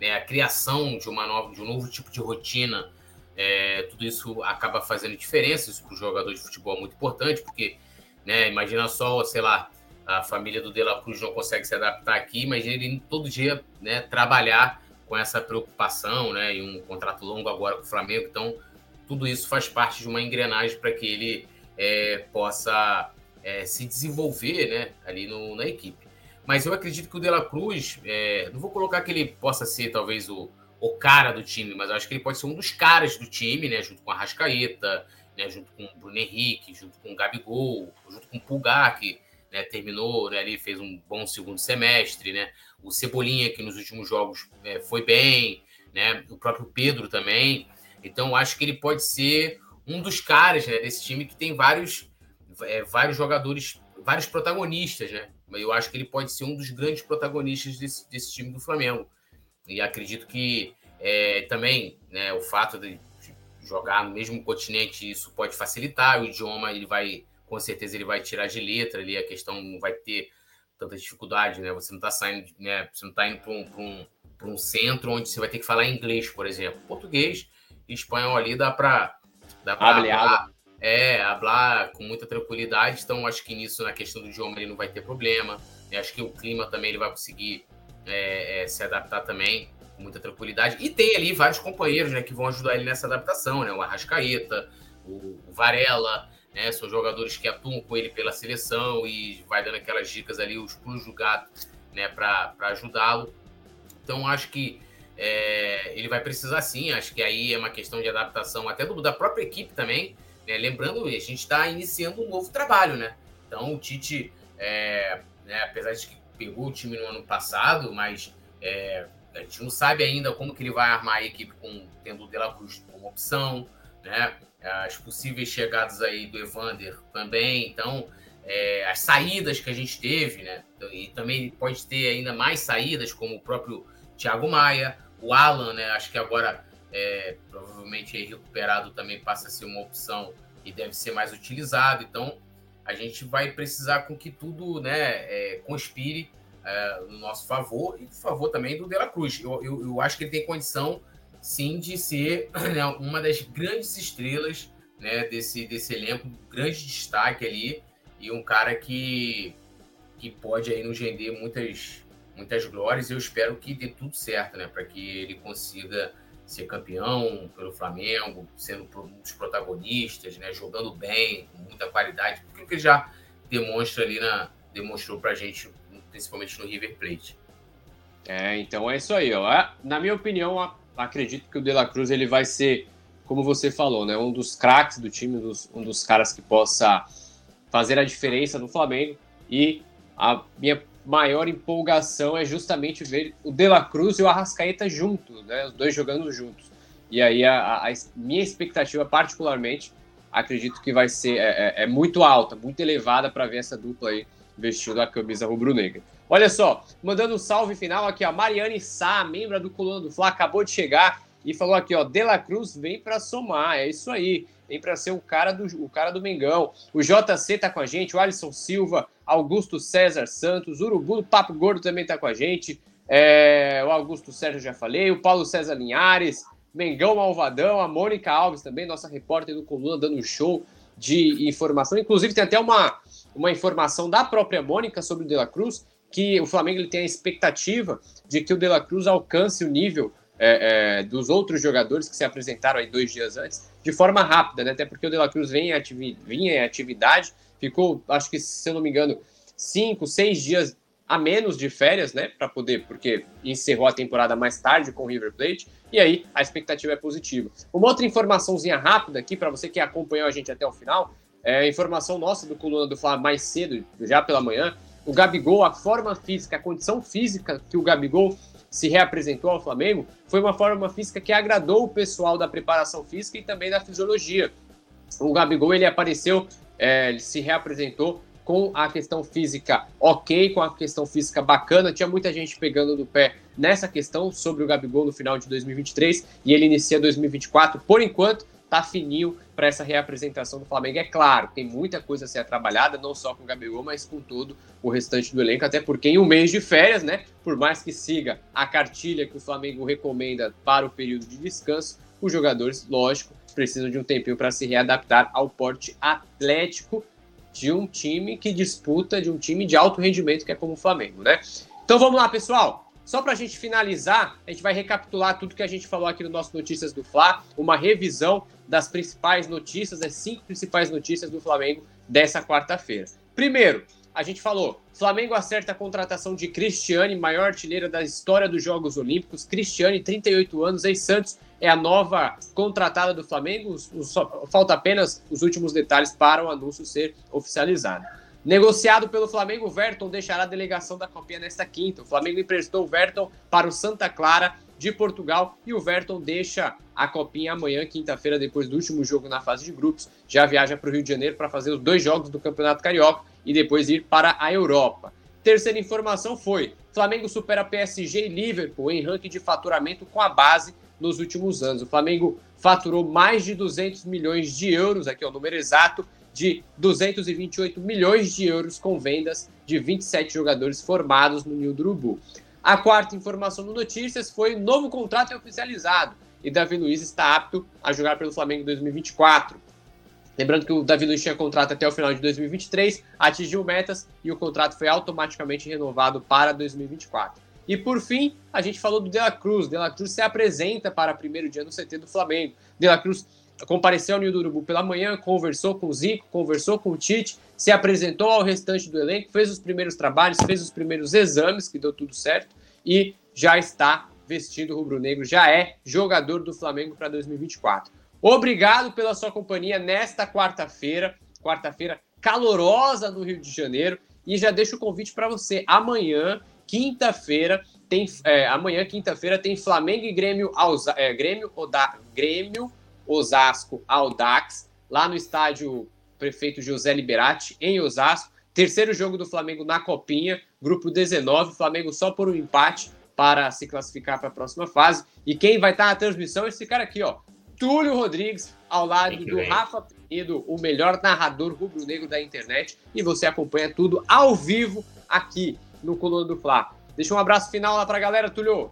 né? a criação de uma nova, de um novo tipo de rotina, é, tudo isso acaba fazendo diferença. Isso para o jogador de futebol é muito importante, porque, né? Imagina só, sei lá, a família do De La Cruz não consegue se adaptar aqui, mas ele todo dia né, trabalhar com essa preocupação, né, e um contrato longo agora com o Flamengo, então tudo isso faz parte de uma engrenagem para que ele é, possa é, se desenvolver né, ali no, na equipe. Mas eu acredito que o De La Cruz, é, não vou colocar que ele possa ser talvez o, o cara do time, mas acho que ele pode ser um dos caras do time, né, junto com a Rascaeta, né, junto com o Bruno Henrique, junto com o Gabigol, junto com o Pulgar, que né, terminou, né, ali fez um bom segundo semestre, né? O Cebolinha que nos últimos jogos é, foi bem, né? O próprio Pedro também. Então acho que ele pode ser um dos caras né, desse time que tem vários, é, vários jogadores, vários protagonistas, né? Eu acho que ele pode ser um dos grandes protagonistas desse, desse time do Flamengo. E acredito que é, também né, o fato de jogar no mesmo continente isso pode facilitar. O idioma ele vai com certeza ele vai tirar de letra ali, a questão não vai ter tanta dificuldade, né? Você não está saindo, né? Você não está indo para um, um, um centro onde você vai ter que falar inglês, por exemplo. Português e espanhol ali dá para dá para falar, é, hablar com muita tranquilidade. Então, acho que nisso, na questão do idioma, ele não vai ter problema. Acho que o clima também ele vai conseguir é, é, se adaptar também com muita tranquilidade. E tem ali vários companheiros né, que vão ajudar ele nessa adaptação, né? O Arrascaeta, o, o Varela, né? São jogadores que atuam com ele pela seleção e vai dando aquelas dicas ali, os pulos do gato, né, para ajudá-lo. Então, acho que é, ele vai precisar sim. Acho que aí é uma questão de adaptação até do, da própria equipe também. Né? Lembrando, a gente está iniciando um novo trabalho, né? Então, o Tite, é, né, apesar de que pegou o time no ano passado, mas é, a gente não sabe ainda como que ele vai armar a equipe com tendo o De La Cruz como opção, né? as possíveis chegadas aí do Evander também, então é, as saídas que a gente teve, né? E também pode ter ainda mais saídas, como o próprio Thiago Maia, o Alan, né? Acho que agora é, provavelmente recuperado também passa a ser uma opção e deve ser mais utilizado. Então a gente vai precisar com que tudo, né, é, conspire é, no nosso favor e no favor também do De La Cruz. Eu, eu, eu acho que ele tem condição sim de ser né, uma das grandes estrelas né, desse, desse elenco, grande destaque ali, e um cara que, que pode aí nos render muitas, muitas glórias. Eu espero que dê tudo certo, né, para que ele consiga ser campeão pelo Flamengo, sendo um dos protagonistas, né, jogando bem, com muita qualidade, porque ele já demonstra ali na demonstrou para a gente, principalmente no River Plate. É, então é isso aí, ó. Na minha opinião, acredito que o De La Cruz ele vai ser, como você falou, né, um dos craques do time, um dos, um dos caras que possa fazer a diferença no Flamengo. E a minha maior empolgação é justamente ver o De La Cruz e o Arrascaeta juntos, né, os dois jogando juntos. E aí a, a minha expectativa, particularmente, acredito que vai ser é, é, é muito alta, muito elevada para ver essa dupla aí vestindo a camisa rubro-negra. Olha só, mandando um salve final aqui, a Mariane Sá, membro do Coluna do Fla, acabou de chegar e falou aqui, ó, De La Cruz vem para somar, é isso aí, vem para ser o cara, do, o cara do Mengão. O JC tá com a gente, o Alisson Silva, Augusto César Santos, Urubu do Papo Gordo também tá com a gente, é, o Augusto Sérgio já falei, o Paulo César Linhares, Mengão Malvadão, a Mônica Alves também, nossa repórter do Coluna, dando um show de informação. Inclusive, tem até uma, uma informação da própria Mônica sobre o De La Cruz, que o Flamengo ele tem a expectativa de que o De La Cruz alcance o nível é, é, dos outros jogadores que se apresentaram aí dois dias antes, de forma rápida, né? Até porque o De La Cruz vem em vinha em atividade, ficou, acho que, se eu não me engano, cinco, seis dias a menos de férias, né, para poder, porque encerrou a temporada mais tarde com o River Plate, e aí a expectativa é positiva. Uma outra informaçãozinha rápida aqui para você que acompanhou a gente até o final, é informação nossa do coluna do Fla mais cedo, já pela manhã, o Gabigol, a forma física, a condição física que o Gabigol se reapresentou ao Flamengo, foi uma forma física que agradou o pessoal da preparação física e também da fisiologia. O Gabigol ele apareceu, é, ele se reapresentou com a questão física ok, com a questão física bacana. Tinha muita gente pegando no pé nessa questão sobre o Gabigol no final de 2023 e ele inicia 2024. Por enquanto, tá fininho para essa reapresentação do Flamengo. É claro, tem muita coisa a ser trabalhada, não só com o Gabigol, mas com todo o restante do elenco, até porque em um mês de férias, né, por mais que siga a cartilha que o Flamengo recomenda para o período de descanso, os jogadores, lógico, precisam de um tempinho para se readaptar ao porte atlético de um time que disputa, de um time de alto rendimento que é como o Flamengo, né? Então vamos lá, pessoal. Só para a gente finalizar, a gente vai recapitular tudo que a gente falou aqui no nosso Notícias do Fla, uma revisão das principais notícias, das cinco principais notícias do Flamengo dessa quarta-feira. Primeiro, a gente falou, Flamengo acerta a contratação de Cristiane, maior artilheira da história dos Jogos Olímpicos. Cristiane, 38 anos, ex-Santos, é a nova contratada do Flamengo. falta apenas os últimos detalhes para o anúncio ser oficializado. Negociado pelo Flamengo, Verton deixará a delegação da Copinha nesta quinta. O Flamengo emprestou o Verton para o Santa Clara de Portugal e o Verton deixa a Copinha amanhã, quinta-feira, depois do último jogo na fase de grupos. Já viaja para o Rio de Janeiro para fazer os dois jogos do Campeonato Carioca e depois ir para a Europa. Terceira informação foi: Flamengo supera PSG e Liverpool em ranking de faturamento com a base nos últimos anos. O Flamengo faturou mais de 200 milhões de euros, aqui é o número exato, de 228 milhões de euros com vendas de 27 jogadores formados no Urubu. A quarta informação no Notícias foi novo contrato é oficializado e Davi Luiz está apto a jogar pelo Flamengo em 2024. Lembrando que o Davi Luiz tinha contrato até o final de 2023, atingiu metas e o contrato foi automaticamente renovado para 2024. E por fim, a gente falou do De La Cruz. De La Cruz se apresenta para primeiro dia no CT do Flamengo. De La Cruz compareceu ao Nil do Urubu pela manhã, conversou com o Zico, conversou com o Tite, se apresentou ao restante do elenco, fez os primeiros trabalhos, fez os primeiros exames, que deu tudo certo, e já está vestindo rubro-negro, já é jogador do Flamengo para 2024. Obrigado pela sua companhia nesta quarta-feira, quarta-feira calorosa no Rio de Janeiro, e já deixo o convite para você. Amanhã, quinta-feira, tem é, amanhã, quinta-feira, tem Flamengo e Grêmio, é, Grêmio, Oda, Grêmio Osasco Audax, lá no estádio Prefeito José Liberati, em Osasco. Terceiro jogo do Flamengo na Copinha, grupo 19. Flamengo só por um empate para se classificar para a próxima fase. E quem vai estar na transmissão é esse cara aqui, ó. Túlio Rodrigues, ao lado do vem. Rafa Penedo, o melhor narrador rubro-negro da internet. E você acompanha tudo ao vivo aqui no Coluna do Fla. Deixa um abraço final lá para a galera, Túlio.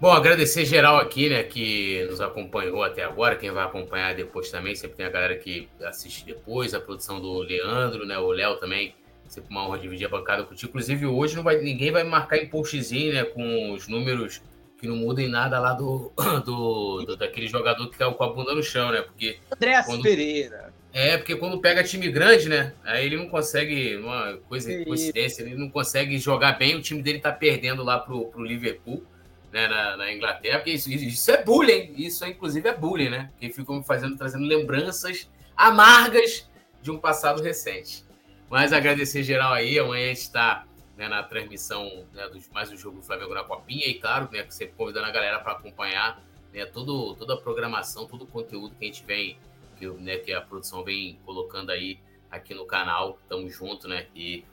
Bom, agradecer geral aqui, né, que nos acompanhou até agora, quem vai acompanhar depois também, sempre tem a galera que assiste depois, a produção do Leandro, né, o Léo também, sempre uma honra dividir a bancada contigo. Inclusive, hoje não vai, ninguém vai marcar em postzinho, né, com os números que não mudem nada lá do, do, do, daquele jogador que caiu com a bunda no chão, né, porque... André quando, Pereira. É, porque quando pega time grande, né, aí ele não consegue, uma coisa, coincidência, ele não consegue jogar bem, o time dele tá perdendo lá pro, pro Liverpool, né, na, na, Inglaterra, porque isso, isso, é bullying, isso inclusive é bullying, né? Que ficam fazendo, trazendo lembranças amargas de um passado recente. Mas agradecer geral aí, amanhã a gente está né, na transmissão né, dos mais um jogo do Flamengo na Copinha, e claro, né, sempre convidando a galera para acompanhar né, todo, toda a programação, todo o conteúdo que a gente vem, que, né, que a produção vem colocando aí aqui no canal. Tamo junto, né? E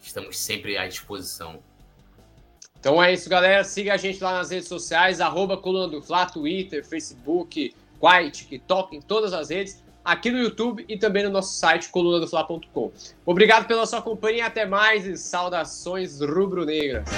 estamos sempre à disposição. Então é isso, galera. Siga a gente lá nas redes sociais, arroba Coluna do Fla, Twitter, Facebook, Quai, TikTok, em todas as redes, aqui no YouTube e também no nosso site colunadofla.com. Obrigado pela sua companhia, até mais e saudações rubro-negras.